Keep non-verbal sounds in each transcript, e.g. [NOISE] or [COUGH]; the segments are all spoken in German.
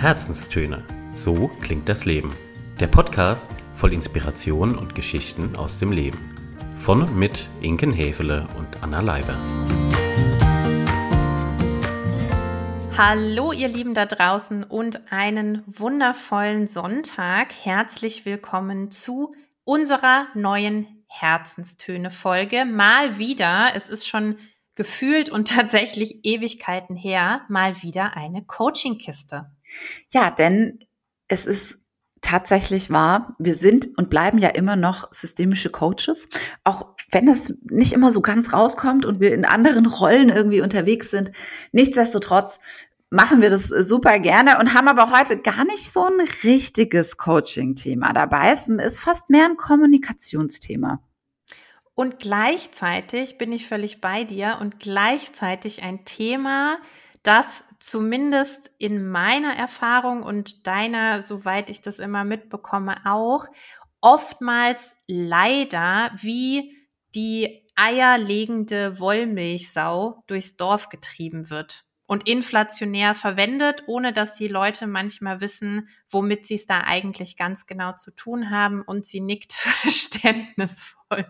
Herzenstöne. So klingt das Leben. Der Podcast voll Inspiration und Geschichten aus dem Leben. Von und mit Inken Hefele und Anna Leiber. Hallo ihr Lieben da draußen und einen wundervollen Sonntag. Herzlich willkommen zu unserer neuen Herzenstöne-Folge. Mal wieder, es ist schon gefühlt und [LAUGHS] tatsächlich Ewigkeiten her, mal wieder eine Coaching-Kiste. Ja, denn es ist tatsächlich wahr, wir sind und bleiben ja immer noch systemische Coaches, auch wenn es nicht immer so ganz rauskommt und wir in anderen Rollen irgendwie unterwegs sind. Nichtsdestotrotz machen wir das super gerne und haben aber heute gar nicht so ein richtiges Coaching-Thema dabei. Es ist fast mehr ein Kommunikationsthema. Und gleichzeitig bin ich völlig bei dir und gleichzeitig ein Thema, das zumindest in meiner Erfahrung und deiner, soweit ich das immer mitbekomme, auch oftmals leider wie die eierlegende Wollmilchsau durchs Dorf getrieben wird und inflationär verwendet, ohne dass die Leute manchmal wissen, womit sie es da eigentlich ganz genau zu tun haben und sie nickt [LAUGHS] verständnisvoll.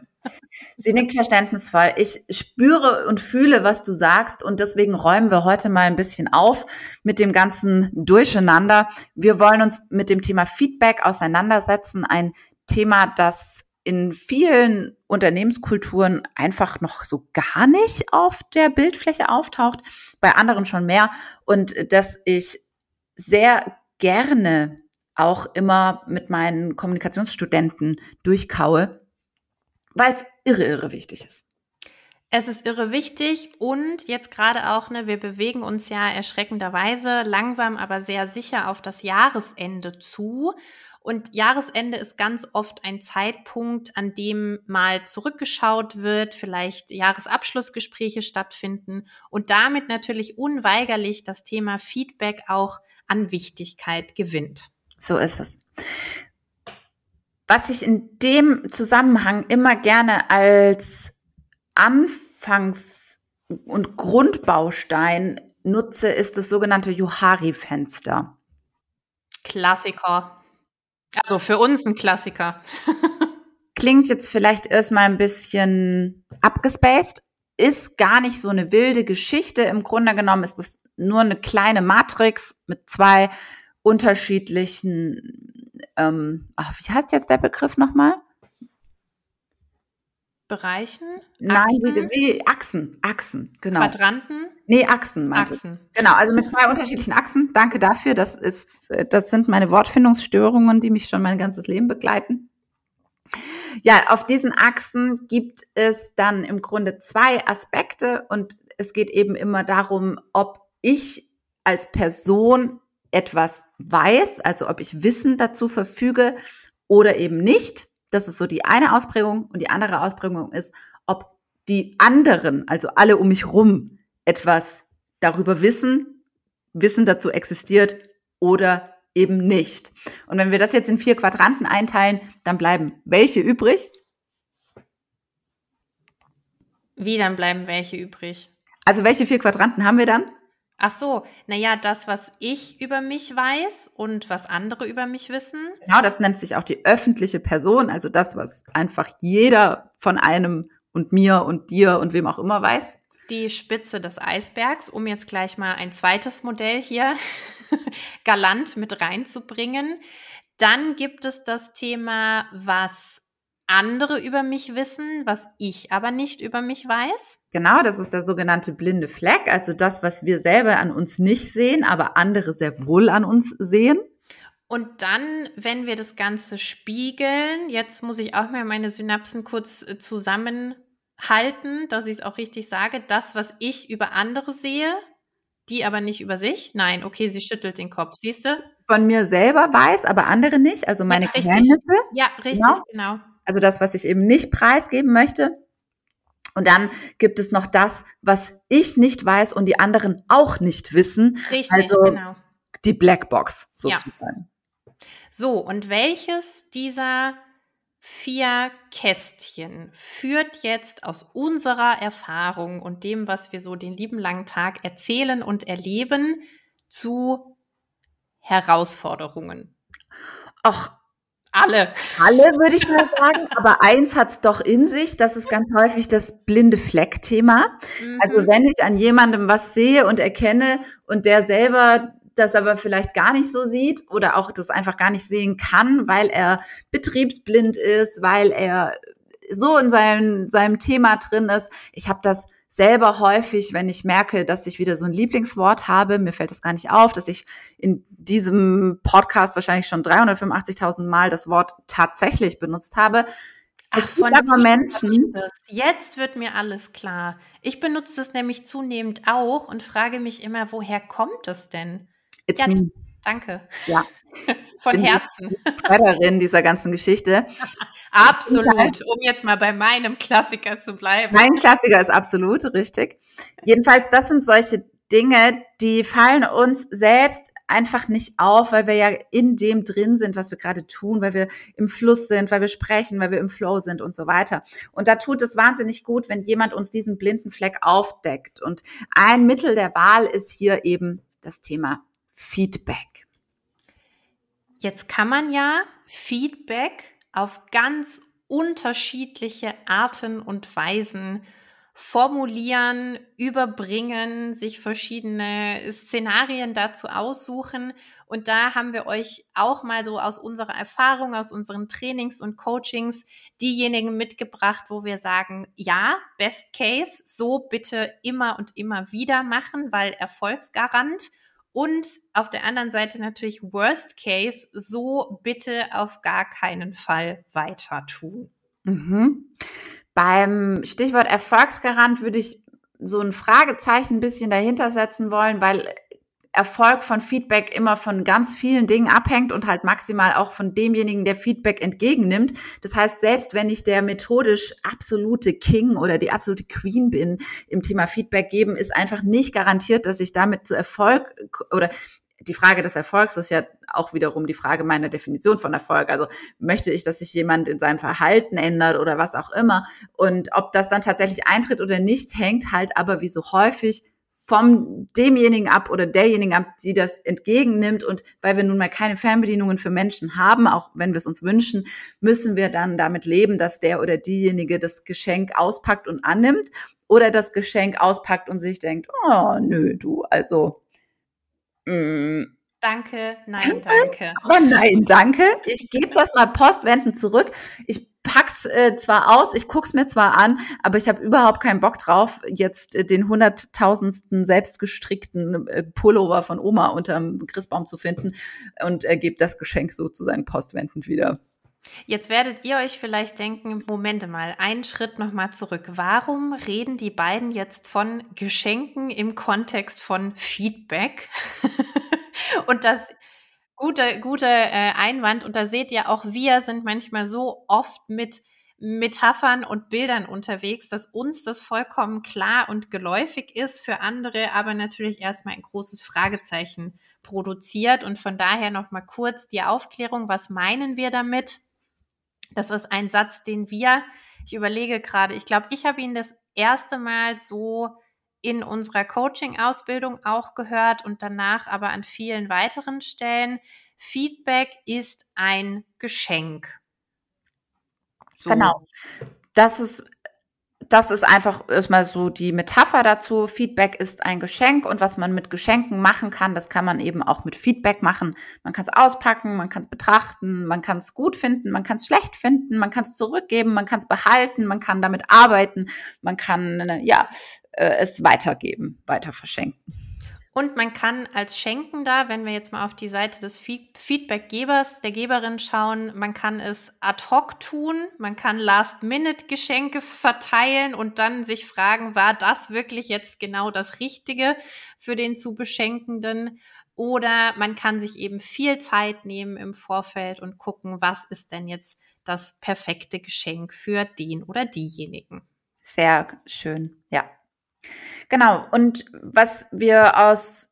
Sie nickt verständnisvoll. Ich spüre und fühle, was du sagst und deswegen räumen wir heute mal ein bisschen auf mit dem ganzen Durcheinander. Wir wollen uns mit dem Thema Feedback auseinandersetzen, ein Thema, das in vielen Unternehmenskulturen einfach noch so gar nicht auf der Bildfläche auftaucht, bei anderen schon mehr und dass ich sehr gerne auch immer mit meinen Kommunikationsstudenten durchkaue, weil es irre, irre wichtig ist. Es ist irre wichtig und jetzt gerade auch, ne, wir bewegen uns ja erschreckenderweise langsam, aber sehr sicher auf das Jahresende zu. Und Jahresende ist ganz oft ein Zeitpunkt, an dem mal zurückgeschaut wird, vielleicht Jahresabschlussgespräche stattfinden und damit natürlich unweigerlich das Thema Feedback auch an Wichtigkeit gewinnt. So ist es. Was ich in dem Zusammenhang immer gerne als Anfangs- und Grundbaustein nutze, ist das sogenannte Johari-Fenster. Klassiker. Also für uns ein Klassiker. [LAUGHS] Klingt jetzt vielleicht erstmal ein bisschen abgespaced, ist gar nicht so eine wilde Geschichte. Im Grunde genommen ist das nur eine kleine Matrix mit zwei unterschiedlichen, ähm, ach, wie heißt jetzt der Begriff nochmal? Bereichen? Nein, wie, wie Achsen, Achsen, genau. Quadranten? Nee, Achsen meinte Achsen. Ich. Genau, also mit zwei unterschiedlichen Achsen. Danke dafür. Das ist, das sind meine Wortfindungsstörungen, die mich schon mein ganzes Leben begleiten. Ja, auf diesen Achsen gibt es dann im Grunde zwei Aspekte und es geht eben immer darum, ob ich als Person etwas weiß, also ob ich Wissen dazu verfüge oder eben nicht. Das ist so die eine Ausprägung. Und die andere Ausprägung ist, ob die anderen, also alle um mich rum, etwas darüber wissen, Wissen dazu existiert oder eben nicht. Und wenn wir das jetzt in vier Quadranten einteilen, dann bleiben welche übrig? Wie dann bleiben welche übrig? Also welche vier Quadranten haben wir dann? Ach so, naja, das, was ich über mich weiß und was andere über mich wissen. Genau, das nennt sich auch die öffentliche Person, also das, was einfach jeder von einem und mir und dir und wem auch immer weiß. Die Spitze des Eisbergs, um jetzt gleich mal ein zweites Modell hier [LAUGHS] galant mit reinzubringen. Dann gibt es das Thema, was andere über mich wissen, was ich aber nicht über mich weiß. Genau, das ist der sogenannte blinde Fleck, also das, was wir selber an uns nicht sehen, aber andere sehr wohl an uns sehen. Und dann, wenn wir das Ganze spiegeln, jetzt muss ich auch mal meine Synapsen kurz äh, zusammenhalten, dass ich es auch richtig sage, das, was ich über andere sehe, die aber nicht über sich. Nein, okay, sie schüttelt den Kopf, siehst du? Von mir selber weiß, aber andere nicht, also meine ja, richtig. Geheimnisse. Ja, richtig, genau. genau. Also das, was ich eben nicht preisgeben möchte. Und dann gibt es noch das, was ich nicht weiß und die anderen auch nicht wissen. Richtig, also genau. Die Blackbox sozusagen. Ja. So, und welches dieser vier Kästchen führt jetzt aus unserer Erfahrung und dem, was wir so den lieben langen Tag erzählen und erleben, zu Herausforderungen? Ach, alle. Alle würde ich mal sagen, aber eins hat es doch in sich, das ist ganz häufig das blinde Fleck-Thema. Mhm. Also wenn ich an jemandem was sehe und erkenne und der selber das aber vielleicht gar nicht so sieht oder auch das einfach gar nicht sehen kann, weil er betriebsblind ist, weil er so in seinem, seinem Thema drin ist. Ich habe das selber häufig, wenn ich merke, dass ich wieder so ein Lieblingswort habe, mir fällt das gar nicht auf, dass ich in diesem Podcast wahrscheinlich schon 385.000 Mal das Wort tatsächlich benutzt habe. Ach, von aber Menschen. Jetzt wird mir alles klar. Ich benutze das nämlich zunehmend auch und frage mich immer, woher kommt es denn? It's ja, me. Danke. Ja. [LAUGHS] Von Herzen. Die dieser ganzen Geschichte. [LAUGHS] absolut, um jetzt mal bei meinem Klassiker zu bleiben. Mein Klassiker ist absolut, richtig. Jedenfalls, das sind solche Dinge, die fallen uns selbst einfach nicht auf, weil wir ja in dem drin sind, was wir gerade tun, weil wir im Fluss sind, weil wir sprechen, weil wir im Flow sind und so weiter. Und da tut es wahnsinnig gut, wenn jemand uns diesen blinden Fleck aufdeckt. Und ein Mittel der Wahl ist hier eben das Thema Feedback. Jetzt kann man ja Feedback auf ganz unterschiedliche Arten und Weisen formulieren, überbringen, sich verschiedene Szenarien dazu aussuchen. Und da haben wir euch auch mal so aus unserer Erfahrung, aus unseren Trainings und Coachings diejenigen mitgebracht, wo wir sagen, ja, Best Case, so bitte immer und immer wieder machen, weil Erfolgsgarant. Und auf der anderen Seite natürlich Worst Case, so bitte auf gar keinen Fall weiter tun. Mhm. Beim Stichwort Erfolgsgarant würde ich so ein Fragezeichen ein bisschen dahinter setzen wollen, weil Erfolg von Feedback immer von ganz vielen Dingen abhängt und halt maximal auch von demjenigen, der Feedback entgegennimmt. Das heißt, selbst wenn ich der methodisch absolute King oder die absolute Queen bin im Thema Feedback geben, ist einfach nicht garantiert, dass ich damit zu Erfolg oder die Frage des Erfolgs ist ja auch wiederum die Frage meiner Definition von Erfolg. Also möchte ich, dass sich jemand in seinem Verhalten ändert oder was auch immer. Und ob das dann tatsächlich eintritt oder nicht, hängt halt aber wie so häufig vom demjenigen ab oder derjenigen ab, die das entgegennimmt. Und weil wir nun mal keine Fernbedienungen für Menschen haben, auch wenn wir es uns wünschen, müssen wir dann damit leben, dass der oder diejenige das Geschenk auspackt und annimmt oder das Geschenk auspackt und sich denkt, oh, nö, du, also, mh, mm, Danke, nein, danke. Aber nein, danke. Ich gebe das mal postwendend zurück. Ich pack's äh, zwar aus, ich guck's mir zwar an, aber ich habe überhaupt keinen Bock drauf, jetzt äh, den hunderttausendsten selbstgestrickten äh, Pullover von Oma unterm Christbaum zu finden und äh, gebe das Geschenk sozusagen postwendend wieder. Jetzt werdet ihr euch vielleicht denken, Momente mal, einen Schritt nochmal zurück. Warum reden die beiden jetzt von Geschenken im Kontext von Feedback? [LAUGHS] Und das guter gute, äh, Einwand. Und da seht ihr auch, wir sind manchmal so oft mit Metaphern und Bildern unterwegs, dass uns das vollkommen klar und geläufig ist, für andere aber natürlich erstmal ein großes Fragezeichen produziert. Und von daher nochmal kurz die Aufklärung, was meinen wir damit? Das ist ein Satz, den wir, ich überlege gerade, ich glaube, ich habe ihn das erste Mal so in unserer Coaching-Ausbildung auch gehört und danach aber an vielen weiteren Stellen. Feedback ist ein Geschenk. So. Genau. Das ist das ist einfach erstmal so die Metapher dazu. Feedback ist ein Geschenk und was man mit Geschenken machen kann, das kann man eben auch mit Feedback machen. Man kann es auspacken, man kann es betrachten, man kann es gut finden, man kann es schlecht finden, man kann es zurückgeben, man kann es behalten, man kann damit arbeiten, man kann ja äh, es weitergeben, weiter verschenken. Und man kann als Schenkender, wenn wir jetzt mal auf die Seite des Feedbackgebers, der Geberin schauen, man kann es ad hoc tun, man kann Last-Minute-Geschenke verteilen und dann sich fragen, war das wirklich jetzt genau das Richtige für den zu Beschenkenden? Oder man kann sich eben viel Zeit nehmen im Vorfeld und gucken, was ist denn jetzt das perfekte Geschenk für den oder diejenigen. Sehr schön, ja. Genau. Und was wir aus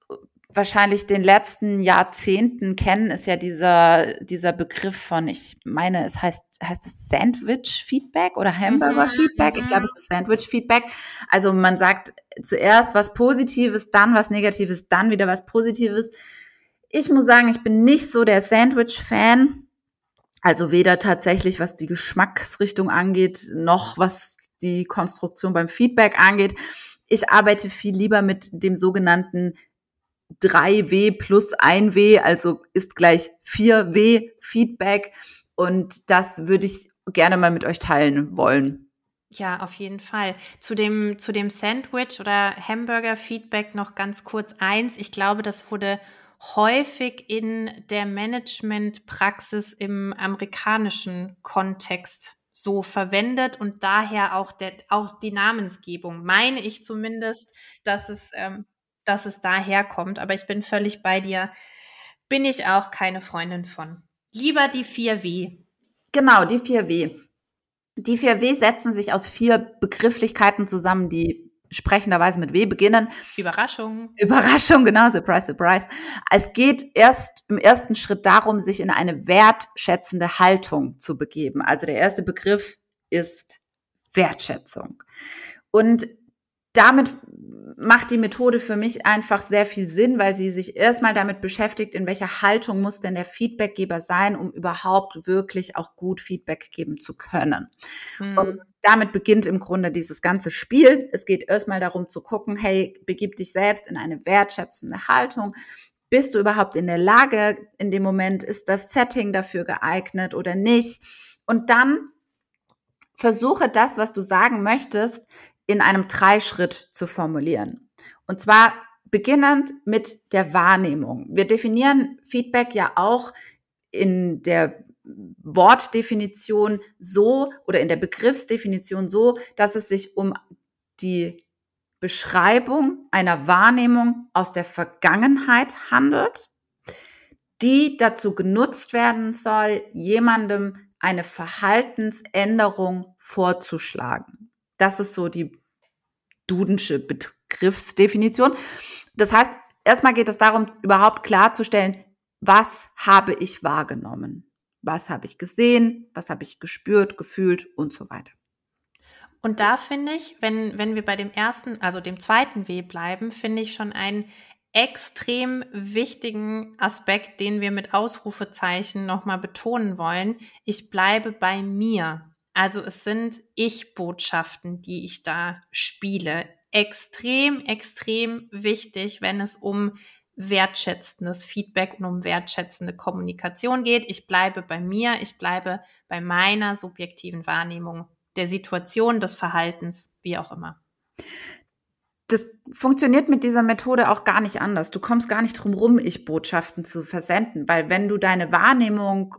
wahrscheinlich den letzten Jahrzehnten kennen, ist ja dieser, dieser Begriff von, ich meine, es heißt, heißt es Sandwich-Feedback oder Hamburger-Feedback? Ich glaube, es ist Sandwich-Feedback. Also man sagt zuerst was Positives, dann was Negatives, dann wieder was Positives. ich muss sagen, ich bin nicht so der Sandwich-Fan. Also weder tatsächlich, was die Geschmacksrichtung angeht, noch was die Konstruktion beim Feedback angeht. Ich arbeite viel lieber mit dem sogenannten 3W plus 1W, also ist gleich 4W Feedback. Und das würde ich gerne mal mit euch teilen wollen. Ja, auf jeden Fall. Zu dem, zu dem Sandwich oder Hamburger-Feedback noch ganz kurz eins. Ich glaube, das wurde häufig in der Managementpraxis im amerikanischen Kontext so verwendet und daher auch, der, auch die Namensgebung, meine ich zumindest, dass es, ähm, dass es daher kommt. Aber ich bin völlig bei dir. Bin ich auch keine Freundin von. Lieber die 4W. Genau, die 4W. Die vier W setzen sich aus vier Begrifflichkeiten zusammen, die sprechenderweise mit W beginnen. Überraschung. Überraschung, genau, surprise, surprise. Es geht erst im ersten Schritt darum, sich in eine wertschätzende Haltung zu begeben. Also der erste Begriff ist Wertschätzung. Und damit macht die Methode für mich einfach sehr viel Sinn, weil sie sich erstmal damit beschäftigt, in welcher Haltung muss denn der Feedbackgeber sein, um überhaupt wirklich auch gut Feedback geben zu können. Mhm. Und damit beginnt im Grunde dieses ganze Spiel. Es geht erstmal darum zu gucken, hey, begib dich selbst in eine wertschätzende Haltung. Bist du überhaupt in der Lage in dem Moment? Ist das Setting dafür geeignet oder nicht? Und dann versuche das, was du sagen möchtest, in einem Dreischritt zu formulieren. Und zwar beginnend mit der Wahrnehmung. Wir definieren Feedback ja auch in der Wortdefinition so oder in der Begriffsdefinition so, dass es sich um die Beschreibung einer Wahrnehmung aus der Vergangenheit handelt, die dazu genutzt werden soll, jemandem eine Verhaltensänderung vorzuschlagen. Das ist so die dudensche Begriffsdefinition. Das heißt, erstmal geht es darum, überhaupt klarzustellen, was habe ich wahrgenommen? Was habe ich gesehen? Was habe ich gespürt, gefühlt und so weiter. Und da finde ich, wenn, wenn wir bei dem ersten, also dem zweiten W bleiben, finde ich schon einen extrem wichtigen Aspekt, den wir mit Ausrufezeichen nochmal betonen wollen. Ich bleibe bei mir. Also es sind Ich-Botschaften, die ich da spiele. Extrem, extrem wichtig, wenn es um wertschätzendes Feedback und um wertschätzende Kommunikation geht. Ich bleibe bei mir, ich bleibe bei meiner subjektiven Wahrnehmung der Situation, des Verhaltens, wie auch immer. Das funktioniert mit dieser Methode auch gar nicht anders. Du kommst gar nicht drum rum, Ich-Botschaften zu versenden, weil wenn du deine Wahrnehmung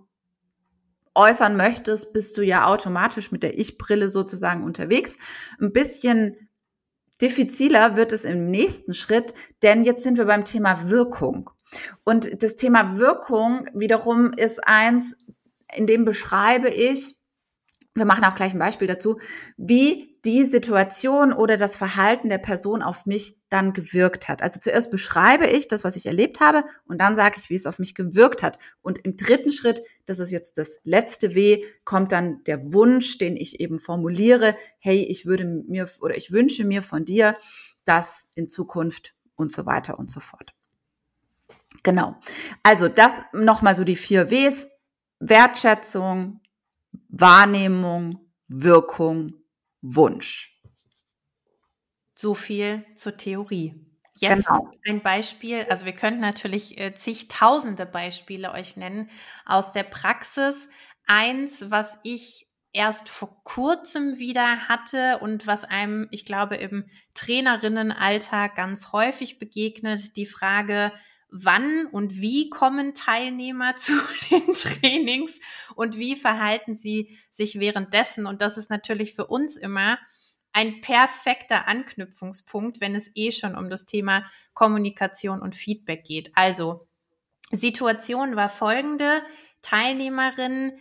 äußern möchtest, bist du ja automatisch mit der Ich-Brille sozusagen unterwegs. Ein bisschen diffiziler wird es im nächsten Schritt, denn jetzt sind wir beim Thema Wirkung. Und das Thema Wirkung wiederum ist eins, in dem beschreibe ich, wir machen auch gleich ein Beispiel dazu, wie die Situation oder das Verhalten der Person auf mich dann gewirkt hat. Also zuerst beschreibe ich das, was ich erlebt habe und dann sage ich, wie es auf mich gewirkt hat. Und im dritten Schritt, das ist jetzt das letzte W, kommt dann der Wunsch, den ich eben formuliere, hey, ich würde mir oder ich wünsche mir von dir, dass in Zukunft und so weiter und so fort. Genau. Also das nochmal so die vier Ws. Wertschätzung, Wahrnehmung, Wirkung, Wunsch. So viel zur Theorie. Jetzt genau. ein Beispiel, also wir könnten natürlich äh, zigtausende Beispiele euch nennen aus der Praxis. Eins, was ich erst vor kurzem wieder hatte und was einem, ich glaube, im Trainerinnenalltag ganz häufig begegnet, die Frage, wann und wie kommen Teilnehmer [LAUGHS] zu den Trainings und wie verhalten sie sich währenddessen. Und das ist natürlich für uns immer ein perfekter Anknüpfungspunkt, wenn es eh schon um das Thema Kommunikation und Feedback geht. Also, Situation war folgende. Teilnehmerin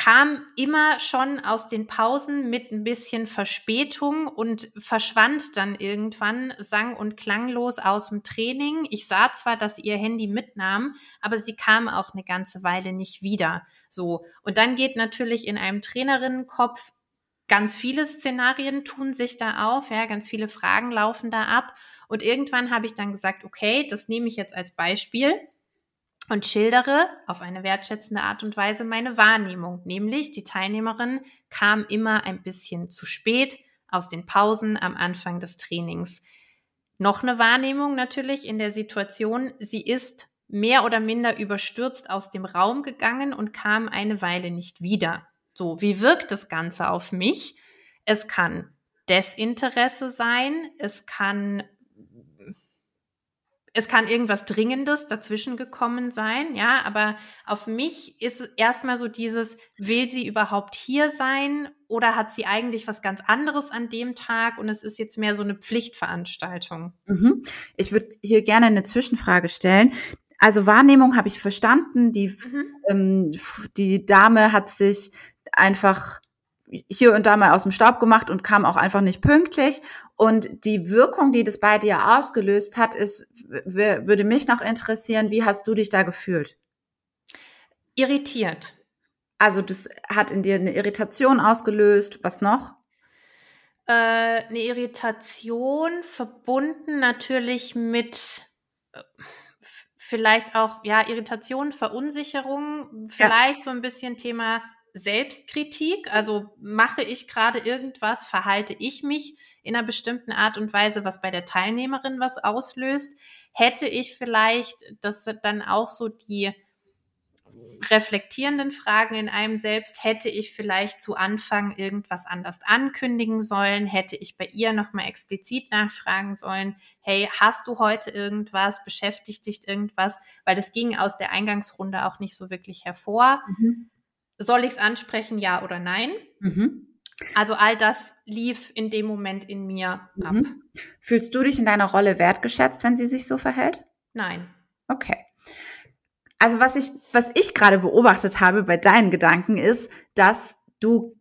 kam immer schon aus den Pausen mit ein bisschen Verspätung und verschwand dann irgendwann sang- und klanglos aus dem Training. Ich sah zwar, dass sie ihr Handy mitnahm, aber sie kam auch eine ganze Weile nicht wieder. So. Und dann geht natürlich in einem Trainerinnenkopf ganz viele Szenarien tun sich da auf, ja, ganz viele Fragen laufen da ab. Und irgendwann habe ich dann gesagt, okay, das nehme ich jetzt als Beispiel und schildere auf eine wertschätzende Art und Weise meine Wahrnehmung. Nämlich die Teilnehmerin kam immer ein bisschen zu spät aus den Pausen am Anfang des Trainings. Noch eine Wahrnehmung natürlich in der Situation, sie ist mehr oder minder überstürzt aus dem Raum gegangen und kam eine Weile nicht wieder. So, wie wirkt das Ganze auf mich? Es kann Desinteresse sein, es kann es kann irgendwas Dringendes dazwischen gekommen sein, ja, aber auf mich ist erstmal so dieses, will sie überhaupt hier sein oder hat sie eigentlich was ganz anderes an dem Tag und es ist jetzt mehr so eine Pflichtveranstaltung? Mhm. Ich würde hier gerne eine Zwischenfrage stellen. Also Wahrnehmung habe ich verstanden. Die, mhm. ähm, die Dame hat sich einfach hier und da mal aus dem Staub gemacht und kam auch einfach nicht pünktlich. Und die Wirkung, die das bei dir ausgelöst hat, ist, würde mich noch interessieren, wie hast du dich da gefühlt? Irritiert. Also das hat in dir eine Irritation ausgelöst. Was noch? Äh, eine Irritation verbunden natürlich mit äh, vielleicht auch ja Irritation, Verunsicherung, vielleicht ja. so ein bisschen Thema Selbstkritik, also mache ich gerade irgendwas, verhalte ich mich in einer bestimmten Art und Weise, was bei der Teilnehmerin was auslöst, hätte ich vielleicht, das dann auch so die reflektierenden Fragen in einem selbst, hätte ich vielleicht zu Anfang irgendwas anders ankündigen sollen, hätte ich bei ihr nochmal explizit nachfragen sollen, hey, hast du heute irgendwas, beschäftigt dich irgendwas, weil das ging aus der Eingangsrunde auch nicht so wirklich hervor. Mhm. Soll ich es ansprechen, ja oder nein? Mhm. Also all das lief in dem Moment in mir mhm. ab. Fühlst du dich in deiner Rolle wertgeschätzt, wenn sie sich so verhält? Nein. Okay. Also was ich, was ich gerade beobachtet habe bei deinen Gedanken ist, dass du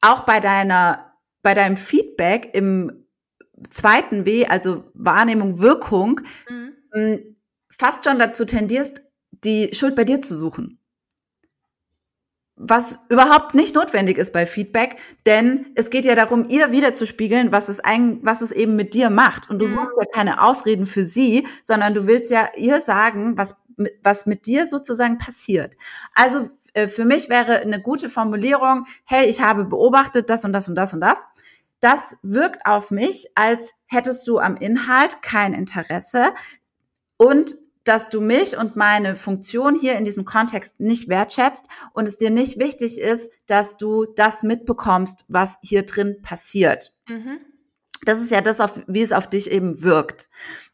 auch bei deiner, bei deinem Feedback im zweiten W, also Wahrnehmung, Wirkung, mhm. fast schon dazu tendierst, die Schuld bei dir zu suchen was überhaupt nicht notwendig ist bei Feedback, denn es geht ja darum, ihr wiederzuspiegeln, was es ein, was es eben mit dir macht. Und du mhm. suchst ja keine Ausreden für sie, sondern du willst ja ihr sagen, was, was mit dir sozusagen passiert. Also äh, für mich wäre eine gute Formulierung, hey, ich habe beobachtet das und das und das und das. Das wirkt auf mich, als hättest du am Inhalt kein Interesse und dass du mich und meine Funktion hier in diesem Kontext nicht wertschätzt und es dir nicht wichtig ist, dass du das mitbekommst, was hier drin passiert. Mhm. Das ist ja das, auf, wie es auf dich eben wirkt.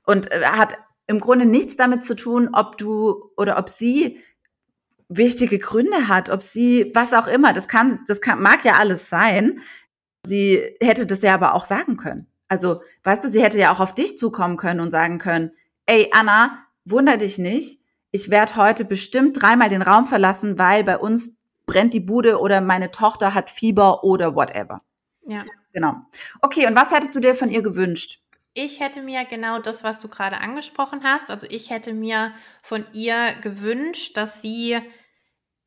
Und äh, hat im Grunde nichts damit zu tun, ob du oder ob sie wichtige Gründe hat, ob sie was auch immer, das kann, das kann, mag ja alles sein. Sie hätte das ja aber auch sagen können. Also, weißt du, sie hätte ja auch auf dich zukommen können und sagen können, ey, Anna, wunder dich nicht, ich werde heute bestimmt dreimal den Raum verlassen, weil bei uns brennt die Bude oder meine Tochter hat Fieber oder whatever. Ja. Genau. Okay, und was hättest du dir von ihr gewünscht? Ich hätte mir genau das, was du gerade angesprochen hast. Also ich hätte mir von ihr gewünscht, dass sie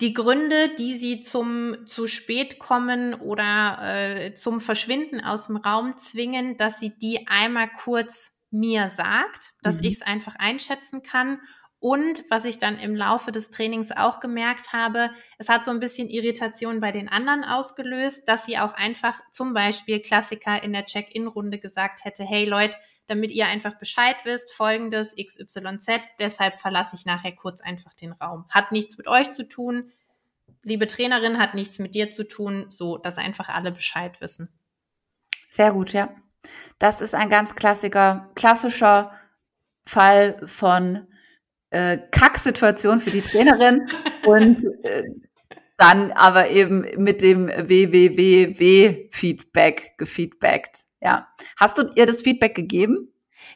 die Gründe, die sie zum zu spät kommen oder äh, zum Verschwinden aus dem Raum zwingen, dass sie die einmal kurz mir sagt, dass mhm. ich es einfach einschätzen kann. Und was ich dann im Laufe des Trainings auch gemerkt habe, es hat so ein bisschen Irritation bei den anderen ausgelöst, dass sie auch einfach zum Beispiel Klassiker in der Check-in-Runde gesagt hätte, hey Leute, damit ihr einfach Bescheid wisst, folgendes XYZ, deshalb verlasse ich nachher kurz einfach den Raum. Hat nichts mit euch zu tun, liebe Trainerin, hat nichts mit dir zu tun, so, dass einfach alle Bescheid wissen. Sehr gut, ja. Das ist ein ganz klassischer, klassischer Fall von äh, Kacksituation für die Trainerin [LAUGHS] und äh, dann aber eben mit dem WWW-Feedback gefeedbackt. Ja. Hast du ihr das Feedback gegeben?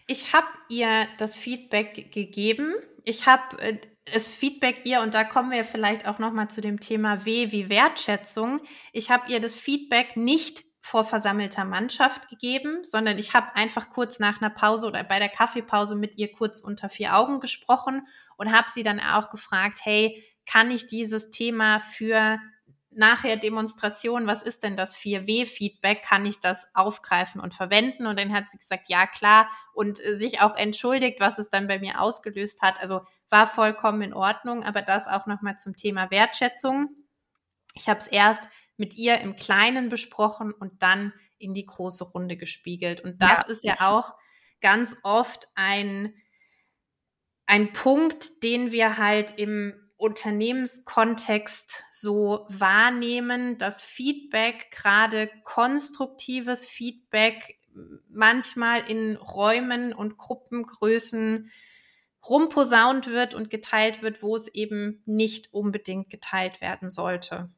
Ich habe ihr das Feedback gegeben. Ich habe äh, das Feedback ihr, und da kommen wir vielleicht auch nochmal zu dem Thema W wie Wertschätzung. Ich habe ihr das Feedback nicht vor versammelter Mannschaft gegeben, sondern ich habe einfach kurz nach einer Pause oder bei der Kaffeepause mit ihr kurz unter vier Augen gesprochen und habe sie dann auch gefragt, hey, kann ich dieses Thema für nachher Demonstration, was ist denn das 4W-Feedback? Kann ich das aufgreifen und verwenden? Und dann hat sie gesagt, ja klar, und äh, sich auch entschuldigt, was es dann bei mir ausgelöst hat. Also war vollkommen in Ordnung, aber das auch nochmal zum Thema Wertschätzung. Ich habe es erst mit ihr im Kleinen besprochen und dann in die große Runde gespiegelt. Und das ja, ist ja auch ganz oft ein, ein Punkt, den wir halt im Unternehmenskontext so wahrnehmen, dass Feedback, gerade konstruktives Feedback, manchmal in Räumen und Gruppengrößen rumposaunt wird und geteilt wird, wo es eben nicht unbedingt geteilt werden sollte.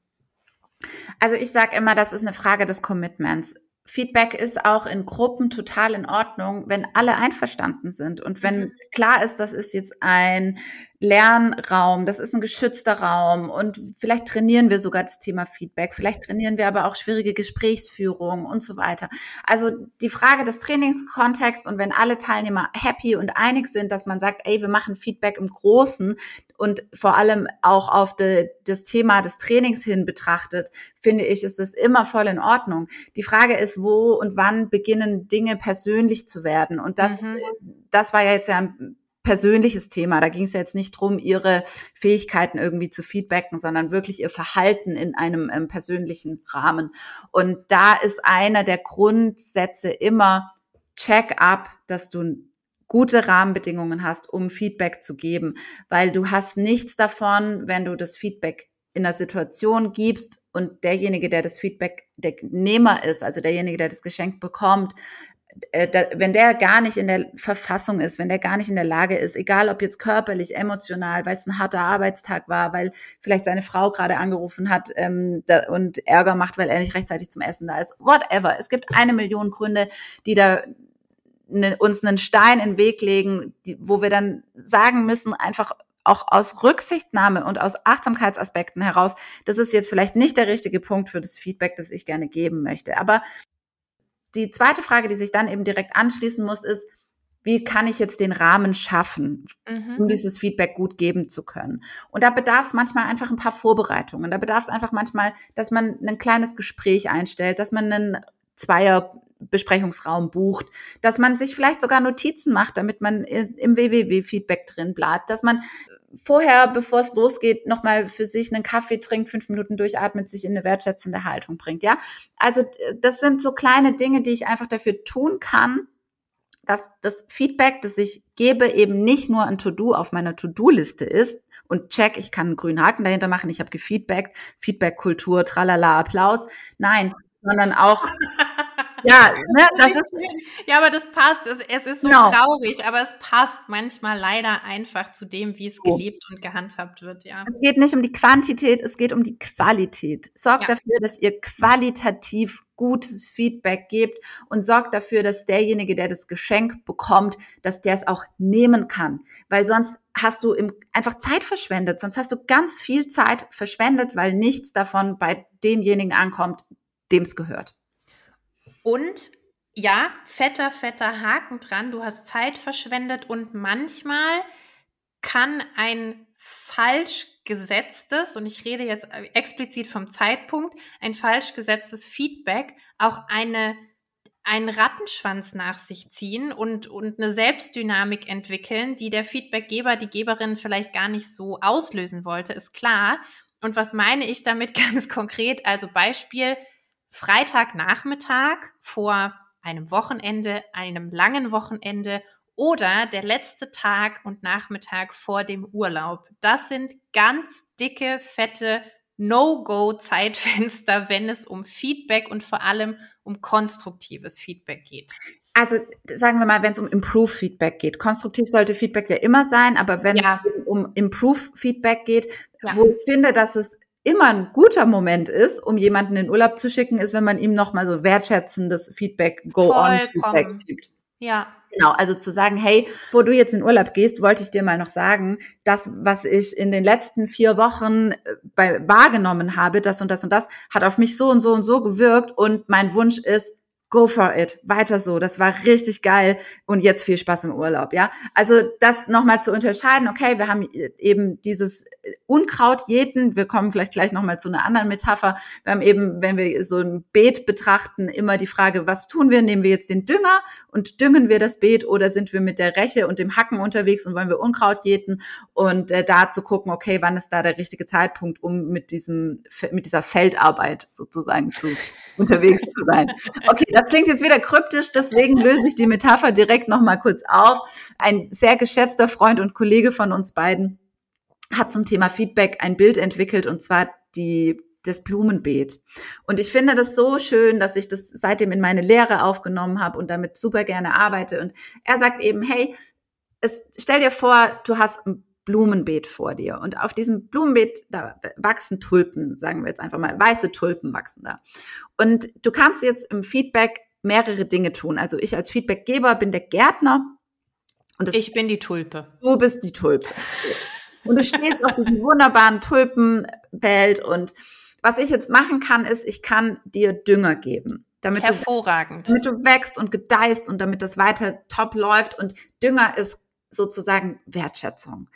Also ich sage immer, das ist eine Frage des Commitments. Feedback ist auch in Gruppen total in Ordnung, wenn alle einverstanden sind und wenn mhm. klar ist, das ist jetzt ein Lernraum, das ist ein geschützter Raum und vielleicht trainieren wir sogar das Thema Feedback, vielleicht trainieren wir aber auch schwierige Gesprächsführung und so weiter. Also die Frage des Trainingskontexts und wenn alle Teilnehmer happy und einig sind, dass man sagt, ey, wir machen Feedback im Großen und vor allem auch auf de, das Thema des Trainings hin betrachtet, finde ich, ist das immer voll in Ordnung. Die Frage ist, wo und wann beginnen Dinge persönlich zu werden und das, mhm. das war ja jetzt ja ein persönliches Thema. Da ging es ja jetzt nicht drum, ihre Fähigkeiten irgendwie zu feedbacken, sondern wirklich ihr Verhalten in einem ähm, persönlichen Rahmen. Und da ist einer der Grundsätze immer check up, dass du gute Rahmenbedingungen hast, um Feedback zu geben, weil du hast nichts davon, wenn du das Feedback in einer Situation gibst und derjenige, der das Feedback der Nehmer ist, also derjenige, der das Geschenk bekommt, wenn der gar nicht in der Verfassung ist, wenn der gar nicht in der Lage ist, egal ob jetzt körperlich, emotional, weil es ein harter Arbeitstag war, weil vielleicht seine Frau gerade angerufen hat ähm, da, und Ärger macht, weil er nicht rechtzeitig zum Essen da ist, whatever. Es gibt eine Million Gründe, die da ne, uns einen Stein in den Weg legen, die, wo wir dann sagen müssen, einfach auch aus Rücksichtnahme und aus Achtsamkeitsaspekten heraus, das ist jetzt vielleicht nicht der richtige Punkt für das Feedback, das ich gerne geben möchte. Aber die zweite Frage, die sich dann eben direkt anschließen muss, ist, wie kann ich jetzt den Rahmen schaffen, mhm. um dieses Feedback gut geben zu können? Und da bedarf es manchmal einfach ein paar Vorbereitungen. Da bedarf es einfach manchmal, dass man ein kleines Gespräch einstellt, dass man einen Zweier Besprechungsraum bucht, dass man sich vielleicht sogar Notizen macht, damit man im WWW-Feedback drin bleibt, dass man vorher, bevor es losgeht, nochmal für sich einen Kaffee trinkt, fünf Minuten durchatmet, sich in eine wertschätzende Haltung bringt, ja. Also das sind so kleine Dinge, die ich einfach dafür tun kann, dass das Feedback, das ich gebe, eben nicht nur ein To-Do auf meiner To-Do-Liste ist und check, ich kann einen grünen Haken dahinter machen, ich habe gefeedbackt, Feedback-Kultur, tralala, Applaus. Nein, sondern auch [LAUGHS] ja, [LAUGHS] ne, das ist, ja, aber das passt. Es, es ist so genau. traurig, aber es passt manchmal leider einfach zu dem, wie es gelebt und gehandhabt wird, ja. Es geht nicht um die Quantität, es geht um die Qualität. Sorgt ja. dafür, dass ihr qualitativ gutes Feedback gebt und sorgt dafür, dass derjenige, der das Geschenk bekommt, dass der es auch nehmen kann. Weil sonst hast du im, einfach Zeit verschwendet. Sonst hast du ganz viel Zeit verschwendet, weil nichts davon bei demjenigen ankommt, dem es gehört. Und ja, fetter, fetter Haken dran. Du hast Zeit verschwendet und manchmal kann ein falsch gesetztes, und ich rede jetzt explizit vom Zeitpunkt, ein falsch gesetztes Feedback auch eine einen Rattenschwanz nach sich ziehen und, und eine Selbstdynamik entwickeln, die der Feedbackgeber, die Geberin vielleicht gar nicht so auslösen wollte, ist klar. Und was meine ich damit [LAUGHS] ganz konkret? Also Beispiel, Freitagnachmittag vor einem Wochenende, einem langen Wochenende oder der letzte Tag und Nachmittag vor dem Urlaub. Das sind ganz dicke, fette No-Go-Zeitfenster, [LAUGHS] wenn es um Feedback und vor allem um konstruktives Feedback geht. Also sagen wir mal, wenn es um Improve-Feedback geht. Konstruktiv sollte Feedback ja immer sein, aber wenn ja. es um Improve-Feedback geht, ja. wo ich finde, dass es immer ein guter Moment ist, um jemanden in Urlaub zu schicken, ist, wenn man ihm nochmal so wertschätzendes Feedback, Go-on-Feedback gibt. Ja. Genau, also zu sagen, hey, wo du jetzt in Urlaub gehst, wollte ich dir mal noch sagen, das, was ich in den letzten vier Wochen äh, bei, wahrgenommen habe, das und das und das, hat auf mich so und so und so gewirkt und mein Wunsch ist, go for it, weiter so, das war richtig geil. Und jetzt viel Spaß im Urlaub, ja. Also das nochmal zu unterscheiden, okay, wir haben eben dieses Unkraut jäten, wir kommen vielleicht gleich nochmal zu einer anderen Metapher, wir haben eben, wenn wir so ein Beet betrachten, immer die Frage, was tun wir, nehmen wir jetzt den Dünger und düngen wir das Beet oder sind wir mit der Reche und dem Hacken unterwegs und wollen wir Unkraut jäten? Und äh, da zu gucken, okay, wann ist da der richtige Zeitpunkt, um mit diesem, mit dieser Feldarbeit sozusagen zu unterwegs zu sein. [LAUGHS] Okay, das klingt jetzt wieder kryptisch, deswegen löse ich die Metapher direkt nochmal kurz auf. Ein sehr geschätzter Freund und Kollege von uns beiden hat zum Thema Feedback ein Bild entwickelt und zwar die das Blumenbeet. Und ich finde das so schön, dass ich das seitdem in meine Lehre aufgenommen habe und damit super gerne arbeite. Und er sagt eben, hey, es, stell dir vor, du hast ein Blumenbeet vor dir. Und auf diesem Blumenbeet, da wachsen Tulpen, sagen wir jetzt einfach mal, weiße Tulpen wachsen da. Und du kannst jetzt im Feedback mehrere Dinge tun. Also ich als Feedbackgeber bin der Gärtner. Und ich bin die Tulpe. Du bist die Tulpe. Und du stehst auf diesem wunderbaren Tulpenfeld. Und was ich jetzt machen kann, ist, ich kann dir Dünger geben. Damit Hervorragend. Du, damit du wächst und gedeihst und damit das weiter top läuft. Und Dünger ist sozusagen Wertschätzung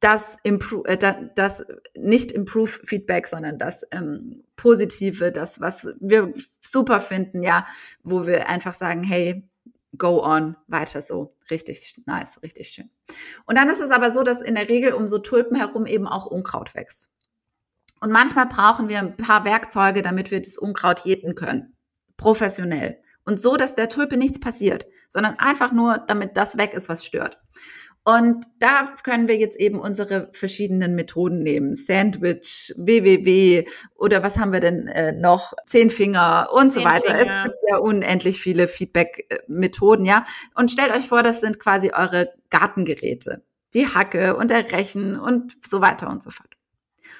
das, Improve, äh, das nicht Improve Feedback, sondern das ähm, Positive, das, was wir super finden, ja, wo wir einfach sagen, hey, go on, weiter so. Richtig nice, richtig schön. Und dann ist es aber so, dass in der Regel um so Tulpen herum eben auch Unkraut wächst. Und manchmal brauchen wir ein paar Werkzeuge, damit wir das Unkraut jäten können. Professionell. Und so, dass der Tulpe nichts passiert, sondern einfach nur, damit das weg ist, was stört. Und da können wir jetzt eben unsere verschiedenen Methoden nehmen. Sandwich, WWW oder was haben wir denn äh, noch? Zehnfinger und Zehn so weiter. Finger. Es gibt ja unendlich viele Feedback-Methoden, ja. Und stellt euch vor, das sind quasi eure Gartengeräte. Die Hacke und der Rechen und so weiter und so fort.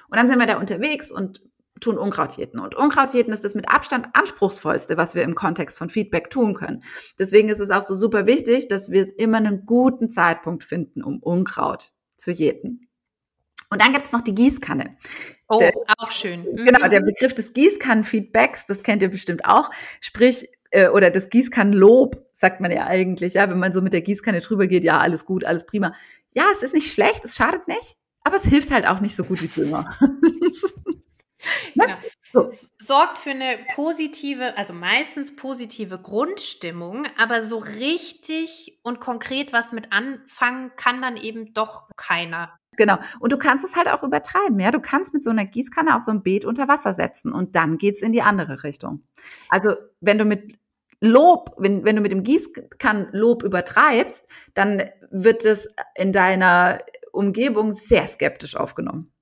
Und dann sind wir da unterwegs und tun Unkrautjäten. Und Unkrautjäten ist das mit Abstand anspruchsvollste, was wir im Kontext von Feedback tun können. Deswegen ist es auch so super wichtig, dass wir immer einen guten Zeitpunkt finden, um Unkraut zu jäten. Und dann gibt's noch die Gießkanne. Oh, der, auch schön. Mhm. Genau, der Begriff des Gießkannen-Feedbacks, das kennt ihr bestimmt auch. Sprich, äh, oder das Gießkannenlob, sagt man ja eigentlich, ja, wenn man so mit der Gießkanne drüber geht, ja, alles gut, alles prima. Ja, es ist nicht schlecht, es schadet nicht, aber es hilft halt auch nicht so gut wie Dünger. [LAUGHS] [LAUGHS] Genau. So. Sorgt für eine positive, also meistens positive Grundstimmung, aber so richtig und konkret was mit anfangen kann dann eben doch keiner. Genau. Und du kannst es halt auch übertreiben, ja. Du kannst mit so einer Gießkanne auch so ein Beet unter Wasser setzen und dann geht's in die andere Richtung. Also, wenn du mit Lob, wenn, wenn du mit dem Gießkannenlob übertreibst, dann wird es in deiner Umgebung sehr skeptisch aufgenommen.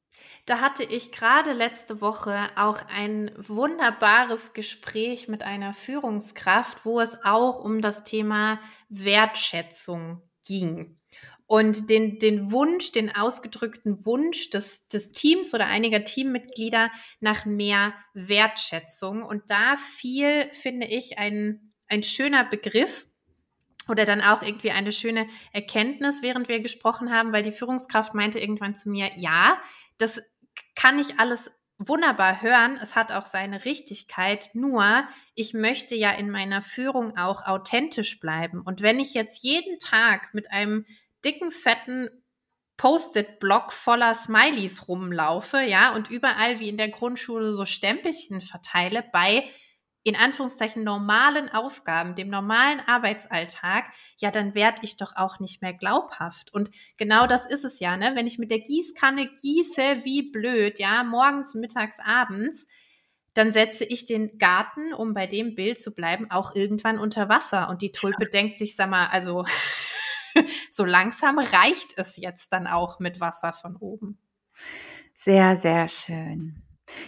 Da hatte ich gerade letzte Woche auch ein wunderbares Gespräch mit einer Führungskraft, wo es auch um das Thema Wertschätzung ging. Und den, den Wunsch, den ausgedrückten Wunsch des, des Teams oder einiger Teammitglieder nach mehr Wertschätzung. Und da fiel, finde ich, ein, ein schöner Begriff, oder dann auch irgendwie eine schöne Erkenntnis, während wir gesprochen haben, weil die Führungskraft meinte irgendwann zu mir, ja, das kann ich alles wunderbar hören. Es hat auch seine Richtigkeit. Nur, ich möchte ja in meiner Führung auch authentisch bleiben. Und wenn ich jetzt jeden Tag mit einem dicken, fetten Post-it-Block voller Smileys rumlaufe, ja, und überall wie in der Grundschule so Stempelchen verteile bei in Anführungszeichen normalen Aufgaben, dem normalen Arbeitsalltag, ja, dann werde ich doch auch nicht mehr glaubhaft. Und genau das ist es ja, ne? Wenn ich mit der Gießkanne gieße, wie blöd, ja, morgens, mittags, abends, dann setze ich den Garten, um bei dem Bild zu bleiben, auch irgendwann unter Wasser. Und die Tulpe denkt sich, sag mal, also [LAUGHS] so langsam reicht es jetzt dann auch mit Wasser von oben. Sehr, sehr schön.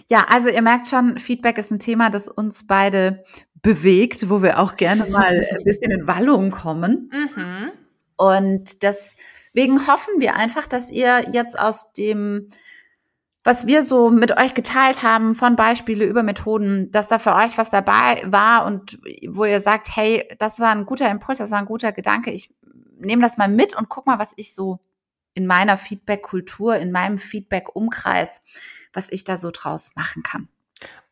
Ja, also ihr merkt schon, Feedback ist ein Thema, das uns beide bewegt, wo wir auch gerne mal [LAUGHS] ein bisschen in Wallung kommen. Mhm. Und deswegen hoffen wir einfach, dass ihr jetzt aus dem, was wir so mit euch geteilt haben, von Beispiele über Methoden, dass da für euch was dabei war und wo ihr sagt, hey, das war ein guter Impuls, das war ein guter Gedanke, ich nehme das mal mit und guck mal, was ich so in meiner Feedback-Kultur, in meinem Feedback-Umkreis was ich da so draus machen kann.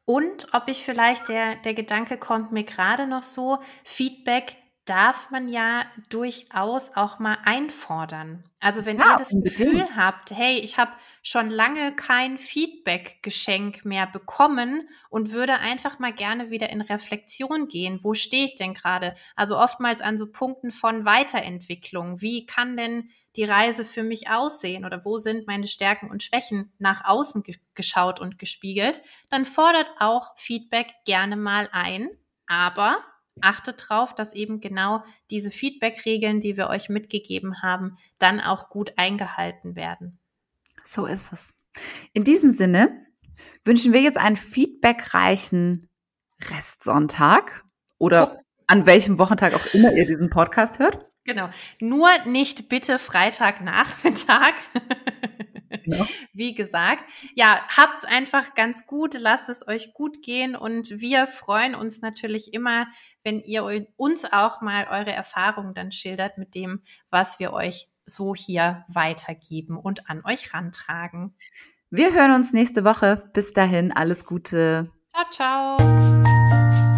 Und ob ich vielleicht, der, der Gedanke kommt mir gerade noch so, Feedback darf man ja durchaus auch mal einfordern. Also wenn ja, ihr das unbedingt. Gefühl habt, hey, ich habe schon lange kein Feedback-Geschenk mehr bekommen und würde einfach mal gerne wieder in Reflexion gehen. Wo stehe ich denn gerade? Also oftmals an so Punkten von Weiterentwicklung. Wie kann denn die Reise für mich aussehen oder wo sind meine Stärken und Schwächen nach außen ge geschaut und gespiegelt? Dann fordert auch Feedback gerne mal ein. Aber achtet darauf, dass eben genau diese Feedback-Regeln, die wir euch mitgegeben haben, dann auch gut eingehalten werden. So ist es. In diesem Sinne wünschen wir jetzt einen feedbackreichen Restsonntag oder an welchem Wochentag auch immer ihr diesen Podcast hört. Genau. Nur nicht bitte Freitagnachmittag. [LAUGHS] Ja. [LAUGHS] Wie gesagt, ja, habt's einfach ganz gut, lasst es euch gut gehen und wir freuen uns natürlich immer, wenn ihr uns auch mal eure Erfahrungen dann schildert mit dem, was wir euch so hier weitergeben und an euch rantragen. Wir hören uns nächste Woche. Bis dahin, alles Gute. Ciao, ciao.